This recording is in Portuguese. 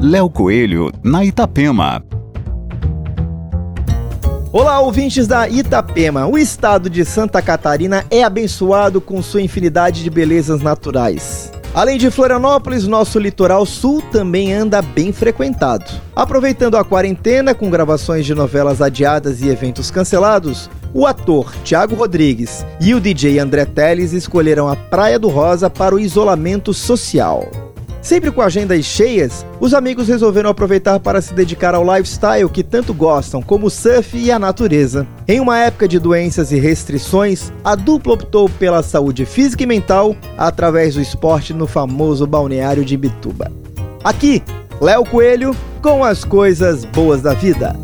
Léo Coelho, na Itapema. Olá, ouvintes da Itapema. O estado de Santa Catarina é abençoado com sua infinidade de belezas naturais. Além de Florianópolis, nosso litoral sul também anda bem frequentado. Aproveitando a quarentena com gravações de novelas adiadas e eventos cancelados, o ator Tiago Rodrigues e o DJ André Teles escolheram a Praia do Rosa para o isolamento social. Sempre com agendas cheias, os amigos resolveram aproveitar para se dedicar ao lifestyle que tanto gostam, como o surf e a natureza. Em uma época de doenças e restrições, a dupla optou pela saúde física e mental através do esporte no famoso balneário de Bituba. Aqui, Léo Coelho com as coisas boas da vida.